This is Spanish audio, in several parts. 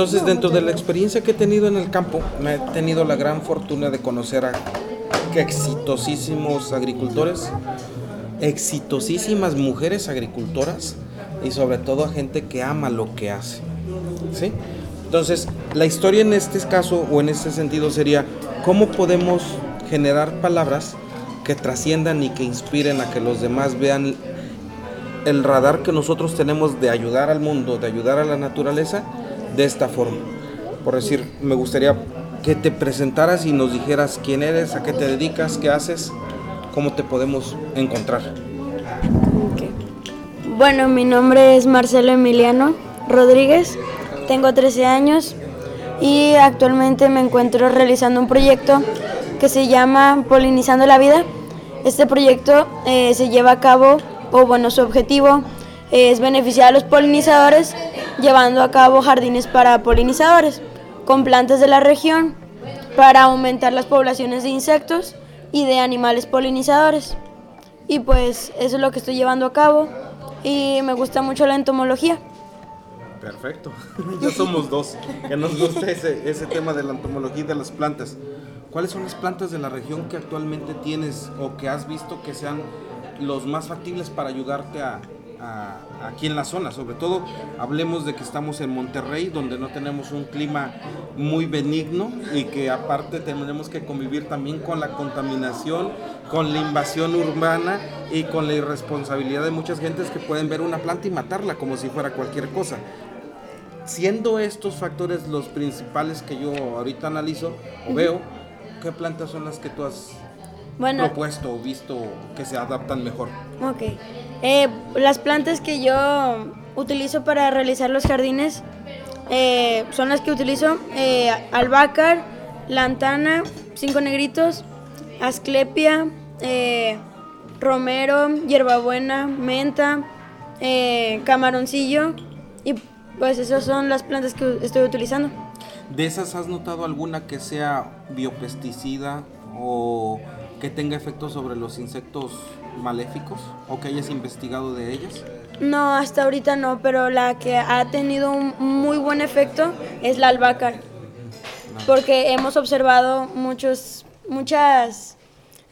Entonces, dentro de la experiencia que he tenido en el campo, me he tenido la gran fortuna de conocer a exitosísimos agricultores, exitosísimas mujeres agricultoras y sobre todo a gente que ama lo que hace. ¿Sí? Entonces, la historia en este caso o en este sentido sería cómo podemos generar palabras que trasciendan y que inspiren a que los demás vean el radar que nosotros tenemos de ayudar al mundo, de ayudar a la naturaleza de esta forma. Por decir, me gustaría que te presentaras y nos dijeras quién eres, a qué te dedicas, qué haces, cómo te podemos encontrar. Bueno, mi nombre es Marcelo Emiliano Rodríguez, tengo 13 años y actualmente me encuentro realizando un proyecto que se llama Polinizando la Vida. Este proyecto eh, se lleva a cabo, o bueno, su objetivo es beneficiar a los polinizadores llevando a cabo jardines para polinizadores con plantas de la región para aumentar las poblaciones de insectos y de animales polinizadores. Y pues eso es lo que estoy llevando a cabo y me gusta mucho la entomología. Perfecto, ya somos dos, que nos gusta ese, ese tema de la entomología y de las plantas. ¿Cuáles son las plantas de la región que actualmente tienes o que has visto que sean los más factibles para ayudarte a, aquí en la zona. Sobre todo hablemos de que estamos en Monterrey, donde no tenemos un clima muy benigno y que aparte tenemos que convivir también con la contaminación, con la invasión urbana y con la irresponsabilidad de muchas gentes que pueden ver una planta y matarla como si fuera cualquier cosa. Siendo estos factores los principales que yo ahorita analizo o veo, ¿qué plantas son las que tú has propuesto o visto que se adaptan mejor? Ok. Eh, las plantas que yo utilizo para realizar los jardines eh, son las que utilizo eh, albácar, lantana, cinco negritos, asclepia, romero, hierbabuena, menta, camaroncillo y pues esas son las plantas que estoy utilizando. ¿De esas has notado alguna que sea biopesticida o que tenga efectos sobre los insectos maléficos o que hayas investigado de ellas? No, hasta ahorita no, pero la que ha tenido un muy buen efecto es la albahaca. Porque hemos observado muchos, muchas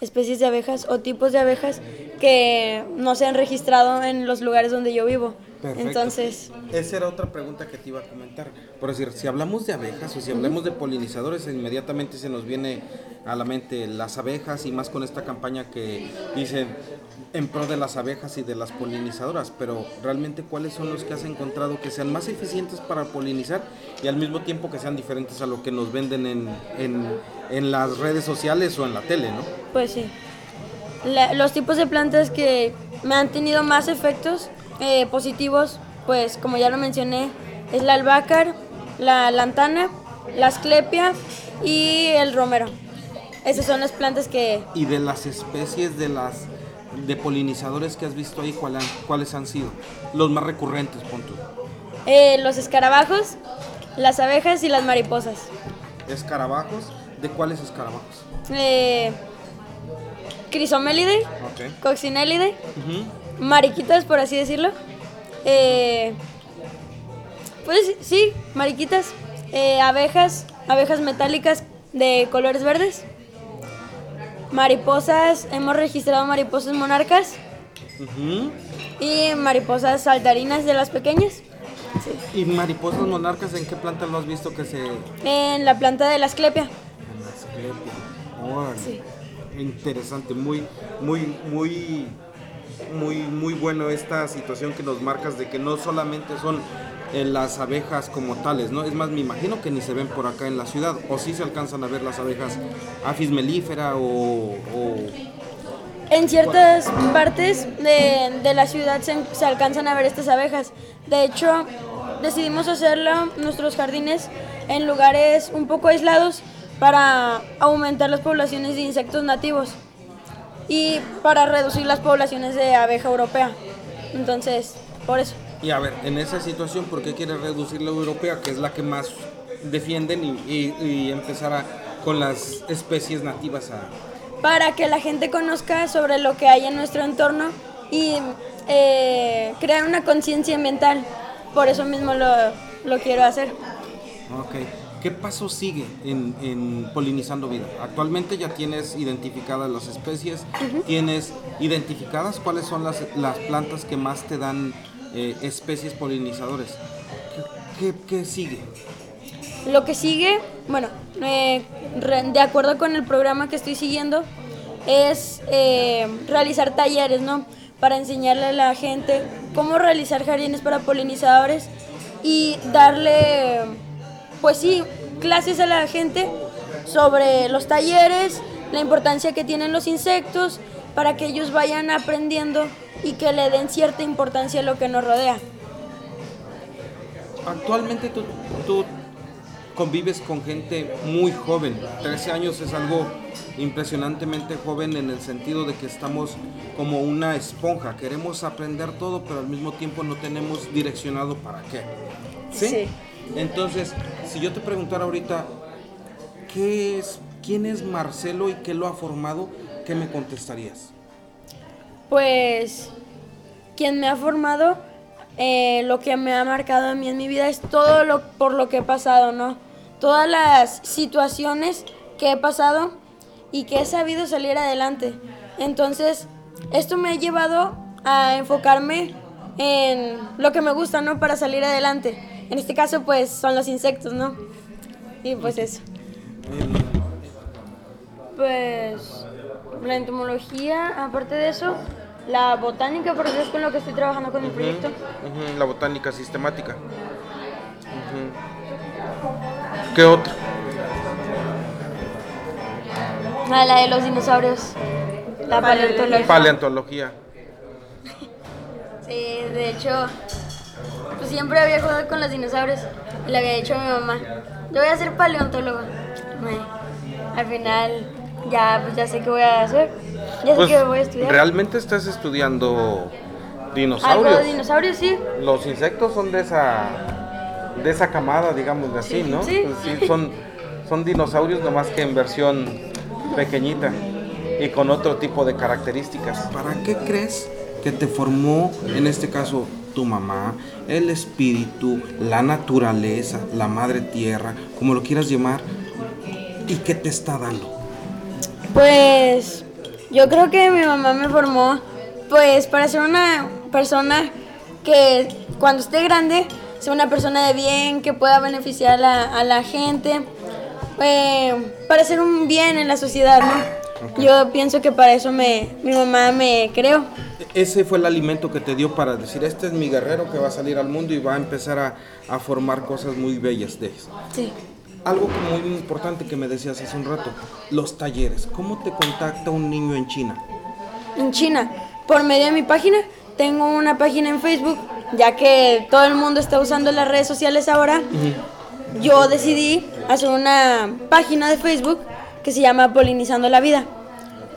especies de abejas o tipos de abejas que no se han registrado en los lugares donde yo vivo. Entonces. Esa era otra pregunta que te iba a comentar. Por decir, si hablamos de abejas o si hablamos de polinizadores, inmediatamente se nos viene a la mente las abejas y más con esta campaña que dicen en pro de las abejas y de las polinizadoras. Pero realmente, ¿cuáles son los que has encontrado que sean más eficientes para polinizar y al mismo tiempo que sean diferentes a lo que nos venden en, en, las redes sociales o en la tele, ¿no? Pues sí. los tipos de plantas que me han tenido más efectos eh, positivos, pues como ya lo mencioné, es la albácar, la lantana, la asclepia y el romero. Esas son las plantas que... ¿Y de las especies de las de polinizadores que has visto ahí, cuáles han sido? Los más recurrentes, punto. Eh, los escarabajos, las abejas y las mariposas. ¿Escarabajos? ¿De cuáles escarabajos? Eh, crisomélide, coccinélide, mariquitas, por así decirlo. Eh, pues sí, mariquitas, eh, abejas, abejas metálicas de colores verdes. Mariposas, hemos registrado mariposas monarcas. Y mariposas saltarinas de las pequeñas. ¿Y mariposas monarcas en qué planta lo has visto que se...? En la planta de la asclepia. En la asclepia. Sí. Interesante, muy, muy, muy muy, muy bueno esta situación que nos marcas de que no solamente son eh, las abejas como tales, ¿no? Es más, me imagino que ni se ven por acá en la ciudad, o sí se alcanzan a ver las abejas afis melífera o... En ciertas partes de, la ciudad se, se, alcanzan a ver estas abejas. De hecho, decidimos hacerlo, nuestros jardines, en lugares un poco aislados para aumentar las poblaciones de insectos nativos y para reducir las poblaciones de abeja europea. Entonces, por eso. Y a ver, en esa situación, ¿por qué quiere reducir la europea, que es la que más defienden, y, empezar con las especies nativas a... Para que la gente conozca sobre lo que hay en nuestro entorno y eh, crear una conciencia ambiental. por eso mismo lo, lo quiero hacer. Ok. ¿Qué paso sigue en, en, Polinizando Vida? Actualmente ya tienes identificadas las especies, tienes identificadas cuáles son las, las, plantas que más te dan eh, especies polinizadores. ¿Qué, ¿Qué, qué, sigue? Lo que sigue, bueno, eh, de acuerdo con el programa que estoy siguiendo, es eh, realizar talleres, ¿no? Para enseñarle a la gente cómo realizar jardines para polinizadores y darle pues sí, clases a la gente sobre los talleres, la importancia que tienen los insectos, para que ellos vayan aprendiendo y que le den cierta importancia a lo que nos rodea. Actualmente tú, tú convives con gente muy joven, 13 años es algo impresionantemente joven en el sentido de que estamos como una esponja, queremos aprender todo, pero al mismo tiempo no tenemos direccionado para qué. ¿Sí? sí. Entonces, si yo te preguntara ahorita, ¿qué es, ¿quién es Marcelo y qué lo ha formado? ¿Qué me contestarías? Pues, quien me ha formado, eh, lo que me ha marcado a mí en mi vida es todo lo por lo que he pasado, ¿no? Todas las situaciones que he pasado y que he sabido salir adelante. Entonces, esto me ha llevado a enfocarme en lo que me gusta, ¿no? Para salir adelante. En este caso, pues son los insectos, ¿no? Y pues eso. Pues la entomología, aparte de eso, la botánica, porque es con lo que estoy trabajando con el proyecto. La botánica sistemática. ¿Qué otra? Ah, la de los dinosaurios. La paleontología. Paleontología. sí, de hecho, siempre había jugado con los dinosaurios y le había dicho a mi mamá, yo voy a ser paleontólogo. al final ya, pues ya sé qué voy a hacer, ya sé pues, qué voy a estudiar. ¿Realmente estás estudiando dinosaurios? Algo de dinosaurios, sí. Los insectos son de esa, de esa camada, digamos de así, ¿no? Sí. Pues sí son, son dinosaurios nomás que en versión pequeñita y con otro tipo de características. ¿Para qué crees que te formó, en este caso, tu mamá, el espíritu, la naturaleza, la madre tierra, como lo quieras llamar, y qué te está dando? Pues yo creo que mi mamá me formó pues para ser una persona que cuando esté grande sea una persona de bien, que pueda beneficiar a la, a la gente, eh, para hacer un bien en la sociedad, ¿no? Okay. Yo pienso que para eso me, mi mamá me creó ese fue el alimento que te dio para decir, este es mi guerrero que va a salir al mundo y va a empezar a, a formar cosas muy bellas de eso. Sí. Algo muy importante que me decías hace un rato, los talleres. ¿Cómo te contacta un niño en China? En China, por medio de mi página. Tengo una página en Facebook, ya que todo el mundo está usando las redes sociales ahora. Uh -huh. Yo decidí hacer una página de Facebook que se llama Polinizando la Vida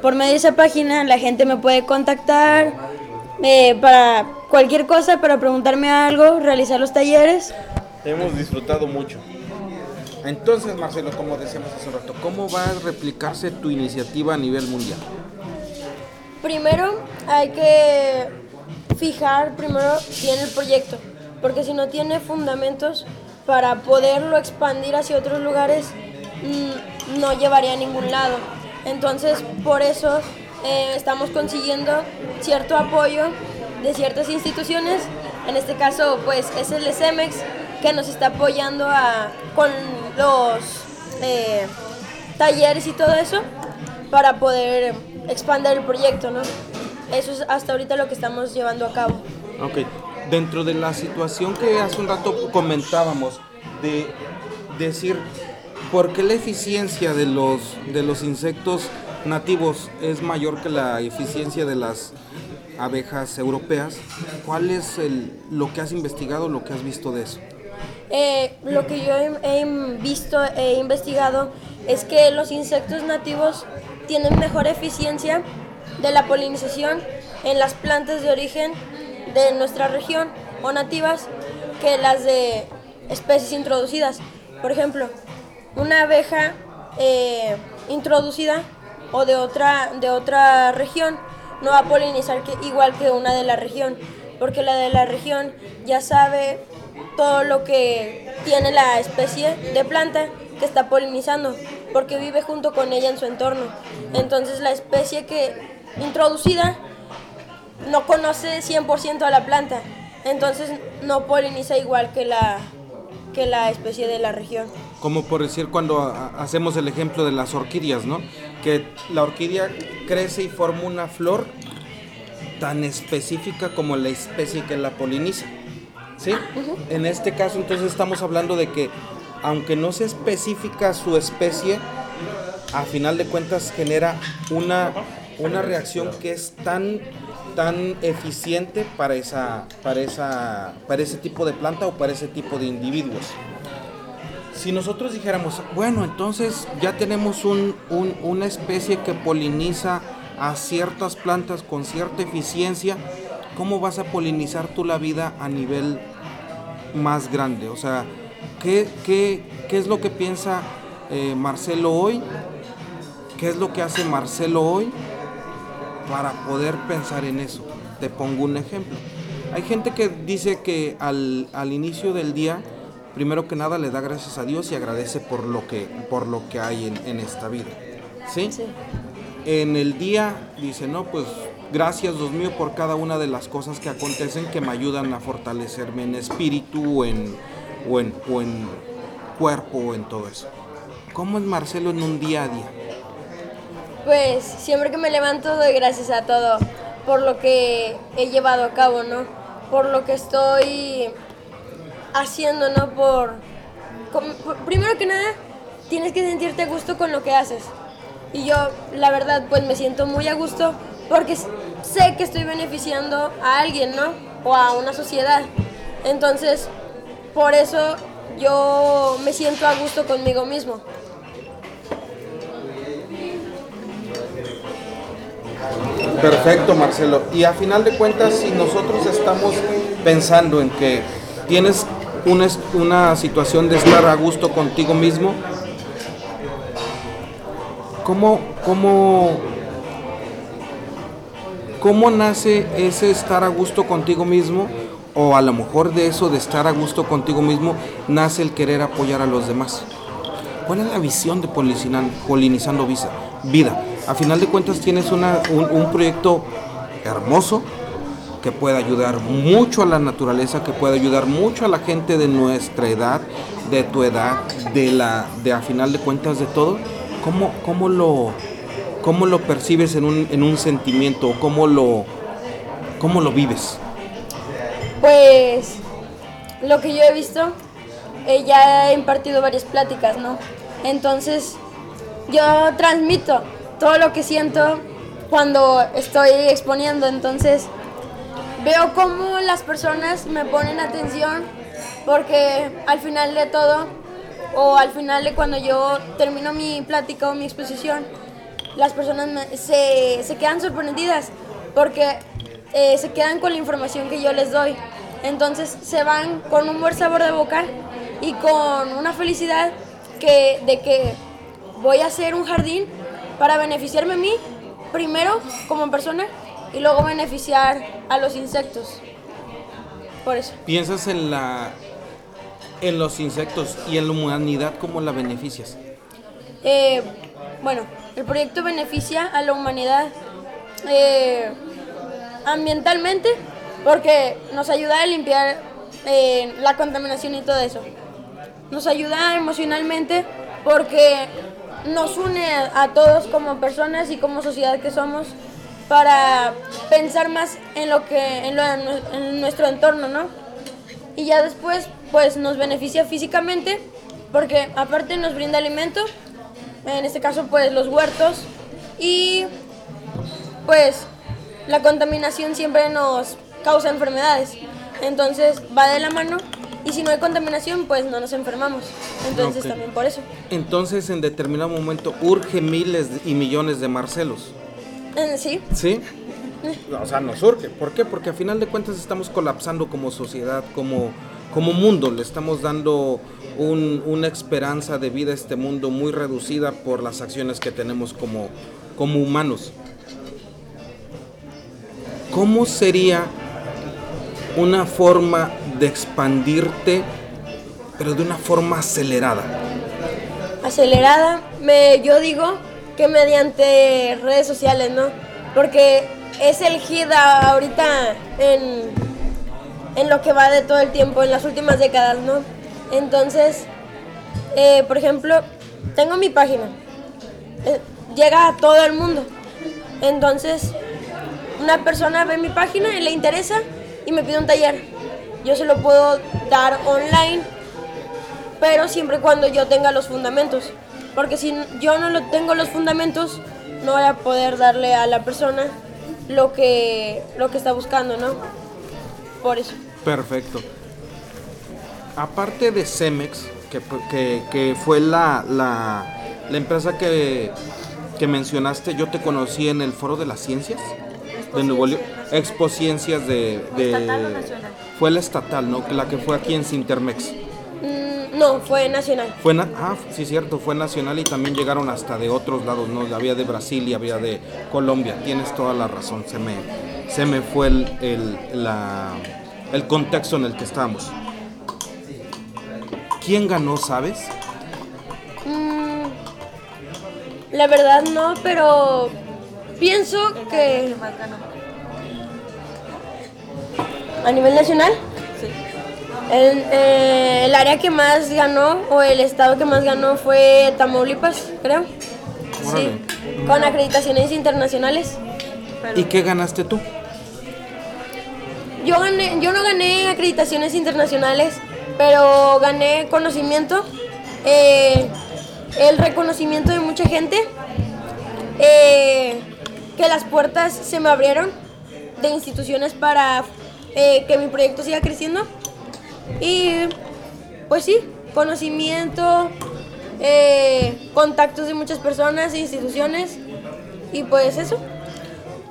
por medio de esa página la gente me puede contactar eh, para cualquier cosa, para preguntarme algo, realizar los talleres. Hemos disfrutado mucho. Entonces, Marcelo, como decíamos hace un rato, ¿cómo va a replicarse tu iniciativa a nivel mundial? Primero hay que fijar primero bien el proyecto, porque si no tiene fundamentos para poderlo expandir hacia otros lugares, mmm, no llevaría a ningún lado. Entonces, por eso eh, estamos consiguiendo cierto apoyo de ciertas instituciones. En este caso, pues es el SEMEX que nos está apoyando a, con los eh, talleres y todo eso para poder expandir el proyecto, ¿no? Eso es hasta ahorita lo que estamos llevando a cabo. Ok, dentro de la situación que hace un rato comentábamos, de decir ¿Por qué la eficiencia de los, de los insectos nativos es mayor que la eficiencia de las abejas europeas? ¿Cuál es el, lo que has investigado, lo que has visto de eso? Eh, lo que yo he, he visto, he investigado, es que los insectos nativos tienen mejor eficiencia de la polinización en las plantas de origen de nuestra región o nativas que las de especies introducidas. Por ejemplo, una abeja eh, introducida o de otra, de otra región no va a polinizar que, igual que una de la región, porque la de la región ya sabe todo lo que tiene la especie de planta que está polinizando, porque vive junto con ella en su entorno. Entonces la especie que introducida no conoce 100% a la planta, entonces no poliniza igual que la, que la especie de la región. Como por decir cuando hacemos el ejemplo de las orquídeas, ¿no? Que la orquídea crece y forma una flor tan específica como la especie que la poliniza. ¿Sí? En este caso entonces estamos hablando de que aunque no sea específica su especie, a final de cuentas genera una, una reacción que es tan tan eficiente para, esa, para, esa, para ese tipo de planta o para ese tipo de individuos. Si nosotros dijéramos, bueno, entonces ya tenemos un, una especie que poliniza a ciertas plantas con cierta eficiencia, ¿cómo vas a polinizar tú la vida a nivel más grande? O sea, ¿qué, qué, qué es lo que piensa eh, Marcelo hoy? ¿Qué es lo que hace Marcelo hoy para poder pensar en eso. Te pongo un ejemplo. Hay gente que dice que al, inicio del día, primero que nada le da gracias a Dios y agradece por lo que, por lo que hay en, esta vida. ¿Sí? En el día dice, no, pues gracias Dios mío por cada una de las cosas que acontecen que me ayudan a fortalecerme en espíritu en, o, en, o en cuerpo o en todo eso. ¿Cómo es Marcelo en un día a día? Pues siempre que me levanto doy gracias a todo por lo que he llevado a cabo, ¿no? Por lo que estoy haciendo, ¿no? Por, primero que nada, tienes que sentirte a gusto con lo que haces. Y yo, la verdad, pues me siento muy a gusto porque sé que estoy beneficiando a alguien, ¿no? O a una sociedad. Entonces, por eso yo me siento a gusto conmigo mismo. Perfecto, Marcelo. Y a final de cuentas, si nosotros estamos pensando en que tienes una, una situación de estar a gusto contigo mismo, ¿cómo, cómo, cómo nace ese estar a gusto contigo mismo? O a lo mejor de eso de estar a gusto contigo mismo nace el querer apoyar a los demás. ¿Cuál es la visión de Polinizando Vida? a final de cuentas tienes un, proyecto hermoso que puede ayudar mucho a la naturaleza, que puede ayudar mucho a la gente de nuestra edad, de tu edad, de la, de a final de cuentas de todo. ¿Cómo, cómo lo, cómo lo percibes en un, en un sentimiento? ¿Cómo lo, ¿Cómo lo vives? Pues lo que yo he visto, eh, ya he impartido varias pláticas, ¿no? Entonces yo transmito todo lo que siento cuando estoy exponiendo. Entonces veo cómo las personas me ponen atención porque al final de todo o al final de cuando yo termino mi plática o mi exposición, las personas se, se, quedan sorprendidas porque eh, se quedan con la información que yo les doy. Entonces se van con un buen sabor de boca y con una felicidad que, de que voy a hacer un jardín para beneficiarme a mí, primero como persona, y luego beneficiar a los insectos. Por eso. ¿Piensas en la en los insectos y en la humanidad cómo la beneficias? Eh, bueno, el proyecto beneficia a la humanidad eh, ambientalmente porque nos ayuda a limpiar eh, la contaminación y todo eso. Nos ayuda emocionalmente porque nos une a, todos como personas y como sociedad que somos para pensar más en lo que en, en nuestro entorno, ¿no? Y ya después pues nos beneficia físicamente porque aparte nos brinda alimento, en este caso pues los huertos y pues la contaminación siempre nos causa enfermedades. Entonces va de la mano y si no hay contaminación, pues no nos enfermamos. Entonces también por eso. Entonces en determinado momento urge miles y millones de Marcelos. Eh, sí. ¿Sí? O sea, nos urge. ¿Por qué? Porque a final de cuentas estamos colapsando como sociedad, como, como mundo. Le estamos dando una esperanza de vida a este mundo muy reducida por las acciones que tenemos como, como humanos. ¿Cómo sería una forma de expandirte, pero de una forma acelerada? acelerada, me, yo digo mediante redes sociales, ¿no? Porque es el hit ahorita en, en lo que va de todo el tiempo, en las últimas décadas, ¿no? Entonces, eh, por ejemplo, tengo mi página, eh, llega a todo el mundo. Entonces, una persona ve mi página y le interesa y me pide un taller. Yo se lo puedo dar online pero siempre y cuando yo tenga los fundamentos. Porque si yo no lo tengo los fundamentos, no voy a poder darle a la persona lo que, lo que está buscando, ¿no? Por eso. Perfecto. Aparte de Cemex, que, que- que fue la, la, la empresa que, que mencionaste, yo te conocí en el Foro de las Ciencias de Nuevo León. Expo Ciencias de... de- ¿Estatal o nacional? Fue la estatal, ¿no? La que fue aquí en Sintermex. No, fue nacional. Fue na- ah, sí, cierto, fue nacional y también llegaron hasta de otros lados, ¿no? Había de Brasil y había de Colombia. Tienes toda la razón, se me, se me fue el, el, la- el contexto en el que estábamos. ¿Quién ganó, sabes? Mm, la verdad no, pero pienso que a nivel nacional. El, eh, el área que más ganó o el estado que más ganó fue Tamaulipas, creo. Órale. Sí, con acreditaciones internacionales. ¿Y qué ganaste tú? Yo, gané, yo no gané acreditaciones internacionales, pero gané conocimiento, eh, el reconocimiento de mucha gente, eh, que las puertas se me abrieron de instituciones para que mi proyecto siga creciendo. Y pues sí, conocimiento, eh, contactos de muchas personas e instituciones, y pues eso.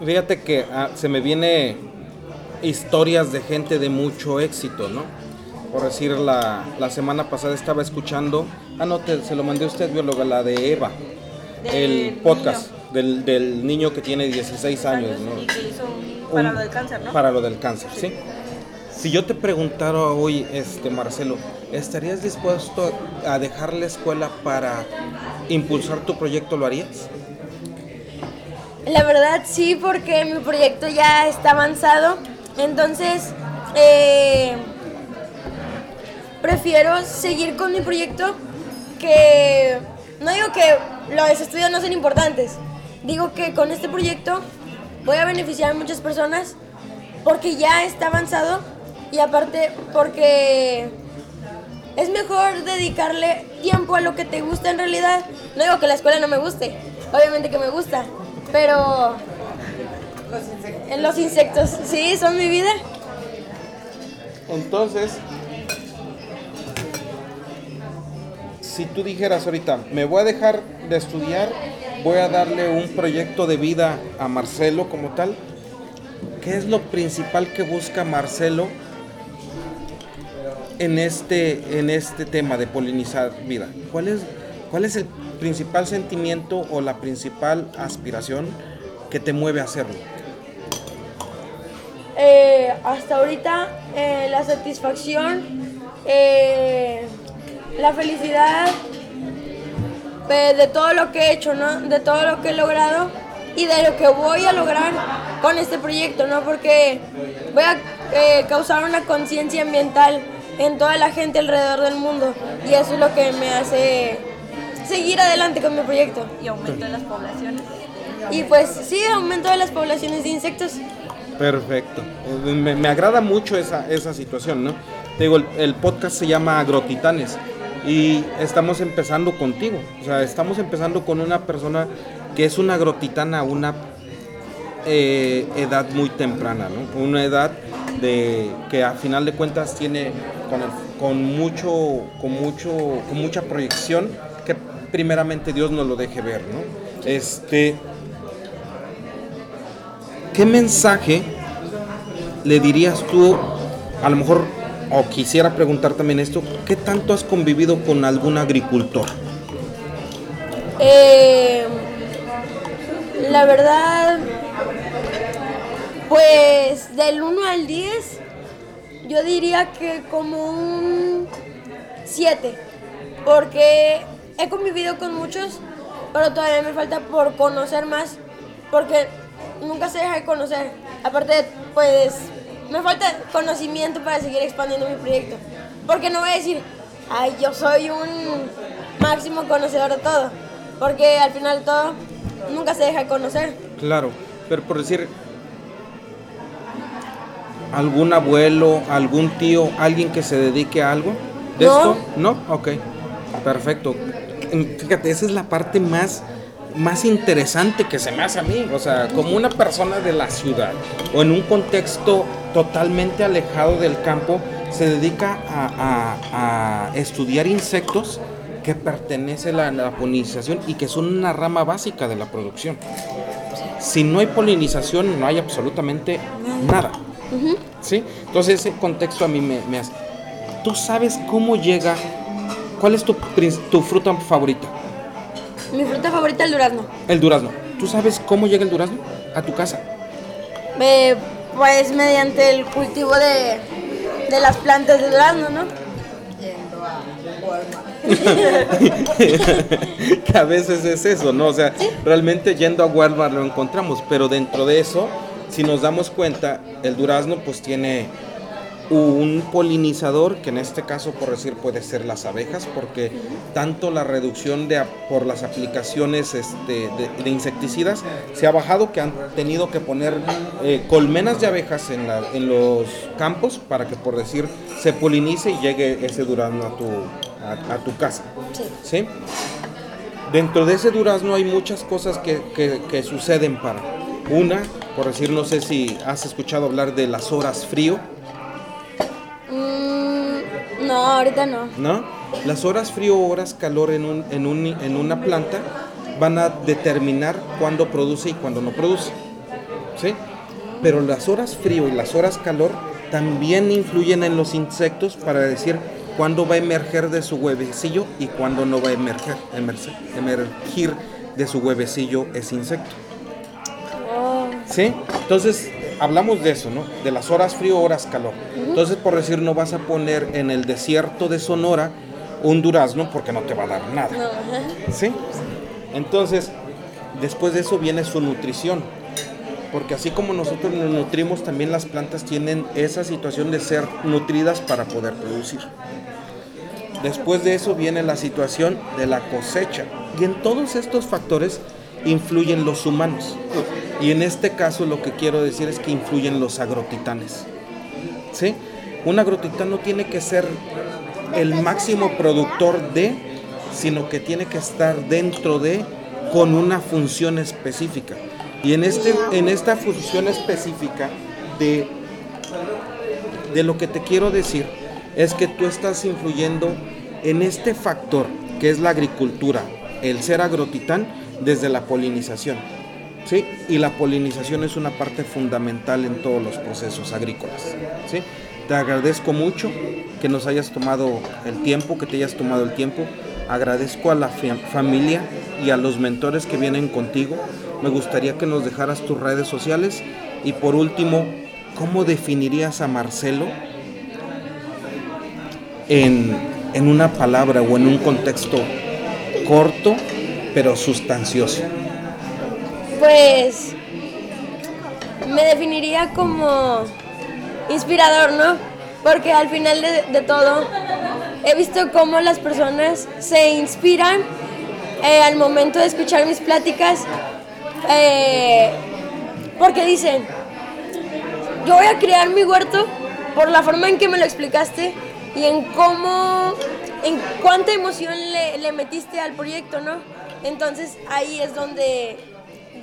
Fíjate que ah, se me viene historias de gente de mucho éxito, ¿no? Por decir, la, la semana pasada estaba escuchando, ah, no, te- se lo mandé a usted, bióloga, la de Eva, el podcast del, del niño que tiene 16 años, ¿no? Y que hizo un- para lo del cáncer, ¿no? Para lo del cáncer, sí. Si yo te preguntara hoy, este Marcelo, ¿estarías dispuesto a dejar la escuela para impulsar tu proyecto? ¿Lo harías? La verdad sí, porque mi proyecto ya está avanzado. Entonces, eh, prefiero seguir con mi proyecto que... No digo que los estudios no son importantes. Digo que con este proyecto voy a beneficiar a muchas personas porque ya está avanzado y aparte porque es mejor dedicarle tiempo a lo que te gusta en realidad. No digo que la escuela no me guste, obviamente que me gusta, pero en los insectos, sí, son mi vida. Entonces, si tú dijeras ahorita, me voy a dejar de estudiar, voy a darle un proyecto de vida a Marcelo como tal, ¿qué es lo principal que busca Marcelo en este, en este tema de polinizar vida? ¿Cuál es, ¿Cuál es el principal sentimiento o la principal aspiración que te mueve a hacerlo? Eh, hasta ahorita eh, la satisfacción, eh, la felicidad eh, de todo lo que he hecho, ¿no? De todo lo que he logrado y de lo que voy a lograr con este proyecto, ¿no? Porque voy a causar una conciencia ambiental en toda la gente alrededor del mundo y eso es lo que me hace seguir adelante con mi proyecto. Y aumento de las poblaciones. Y pues sí, aumento de las poblaciones de insectos. Perfecto. Eh, Me, me agrada mucho esa, esa situación, ¿no? Te digo, el, el podcast se llama Agrotitanes y estamos empezando contigo. O sea, estamos empezando con una persona que es una agrotitana una eh, edad muy temprana, ¿no? Una edad de que a final de cuentas tiene con, mucho, con mucho, con mucha proyección que primeramente Dios nos lo deje ver, ¿no? Este, ¿qué mensaje le dirías tú, a lo mejor, o quisiera preguntar también esto, ¿qué tanto has convivido con algún agricultor? Eh, la verdad, pues del 1 al 10, yo diría que como un 7, porque he convivido con muchos, pero todavía me falta por conocer más, porque nunca se deja de conocer. Aparte, pues, me falta conocimiento para seguir expandiendo mi proyecto, porque no voy a decir, ay, yo soy un máximo conocedor de todo, porque al final todo nunca se deja de conocer. Claro, pero por decir, algún abuelo, algún tío, alguien que se dedique a algo de No. esto? No, ok, perfecto. Fíjate, esa es la parte más, más interesante que se me hace a mí. O sea, como una persona de la ciudad o en un contexto totalmente alejado del campo, se dedica a, a- a estudiar insectos que pertenecen a la polinización y que son una rama básica de la producción. Si no hay polinización, no hay absolutamente nada. ¿Sí? Entonces ese contexto a mí me, me hace. ¿Tú sabes cómo llega? ¿Cuál es tu, tu fruta favorita? Mi fruta favorita es el durazno. El durazno. ¿Tú sabes cómo llega el durazno a tu casa? Eh, pues mediante el cultivo de, de las plantas de durazno, ¿no? que a veces es eso, ¿no? O sea, realmente yendo a Walmart lo encontramos, pero dentro de eso, si nos damos cuenta, el durazno pues tiene un polinizador, que en este caso por decir puede ser las abejas, porque tanto la reducción de, por las aplicaciones este, de, de insecticidas se ha bajado que han tenido que poner eh, colmenas de abejas en, la- en los campos para que por decir se polinice y llegue ese durazno a tu, a- a tu casa. Sí. ¿sí? Dentro de ese durazno hay muchas cosas que, que- que suceden para. Una, por decir, no sé si has escuchado hablar de las horas frío, Mm, no, ahorita no. ¿no? Las horas frío o horas calor en, un, en, un- en una planta van a determinar cuándo produce y cuándo no produce, ¿sí? Pero las horas frío y las horas calor también influyen en los insectos para decir cuándo va a emerger de su huevecillo y cuándo no va a emerger, emerger, emergir de su huevecillo ese insecto. ¿Sí? Entonces, hablamos de eso, ¿no? De las horas frío, horas calor. Entonces, por decir, no vas a poner en el desierto de Sonora un durazno porque no te va a dar nada. no. ¿Sí? Entonces, después de eso viene su nutrición. Porque así como nosotros nos nutrimos, también las plantas tienen esa situación de ser nutridas para poder producir. Después de eso viene la situación de la cosecha. Y en todos estos factores influyen los humanos. Y en este caso lo que quiero decir es que influyen los agrotitanes. ¿Sí? Un agrotitán no tiene que ser el máximo productor de, sino que tiene que estar dentro de con una función específica. Y en, este, en esta función específica de, de lo que te quiero decir es que tú estás influyendo en este factor que es la agricultura, el ser agrotitán desde la polinización. ¿sí? Y la polinización es una parte fundamental en todos los procesos agrícolas. ¿sí? Te agradezco mucho que nos hayas tomado el tiempo, que te hayas tomado el tiempo. Agradezco a la familia y a los mentores que vienen contigo. Me gustaría que nos dejaras tus redes sociales. Y por último, ¿cómo definirías a Marcelo en, en una palabra o en un contexto corto pero sustancioso? Pues me definiría como inspirador, ¿no? Porque al final de, todo he visto cómo las personas se inspiran eh, al momento de escuchar mis pláticas eh, porque dicen, yo voy a crear mi huerto por la forma en que me lo explicaste y en cómo, en cuánta emoción le, le metiste al proyecto, ¿no? Entonces ahí es donde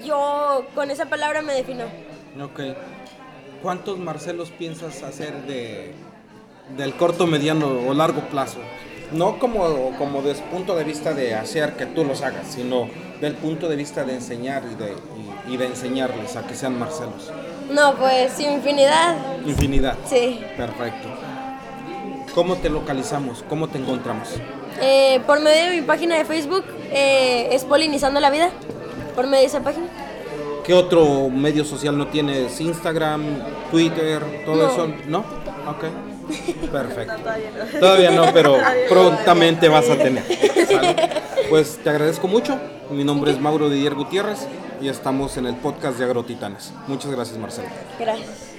yo con esa palabra me defino. Ok. ¿Cuántos Marcelos piensas hacer de, del corto, mediano o largo plazo? No como, como desde el punto de vista de hacer que tú los hagas, sino del punto de vista de enseñar y de, y, y de enseñarles a que sean Marcelos. No, pues infinidad. Infinidad. Sí. Perfecto. ¿Cómo te localizamos? ¿Cómo te encontramos? Eh, por medio de mi página de Facebook eh, es Polinizando la Vida. Por medio de esa página. ¿Qué otro medio social no tienes? ¿Instagram, Twitter, todo No. eso? ¿No? Ok. Perfecto. Todavía no, pero prontamente vas a tener. ¿sale? Pues te agradezco mucho. Mi nombre es Mauro Didier Gutiérrez y estamos en el podcast de Agrotitanes. Muchas gracias, Marcelo. Gracias.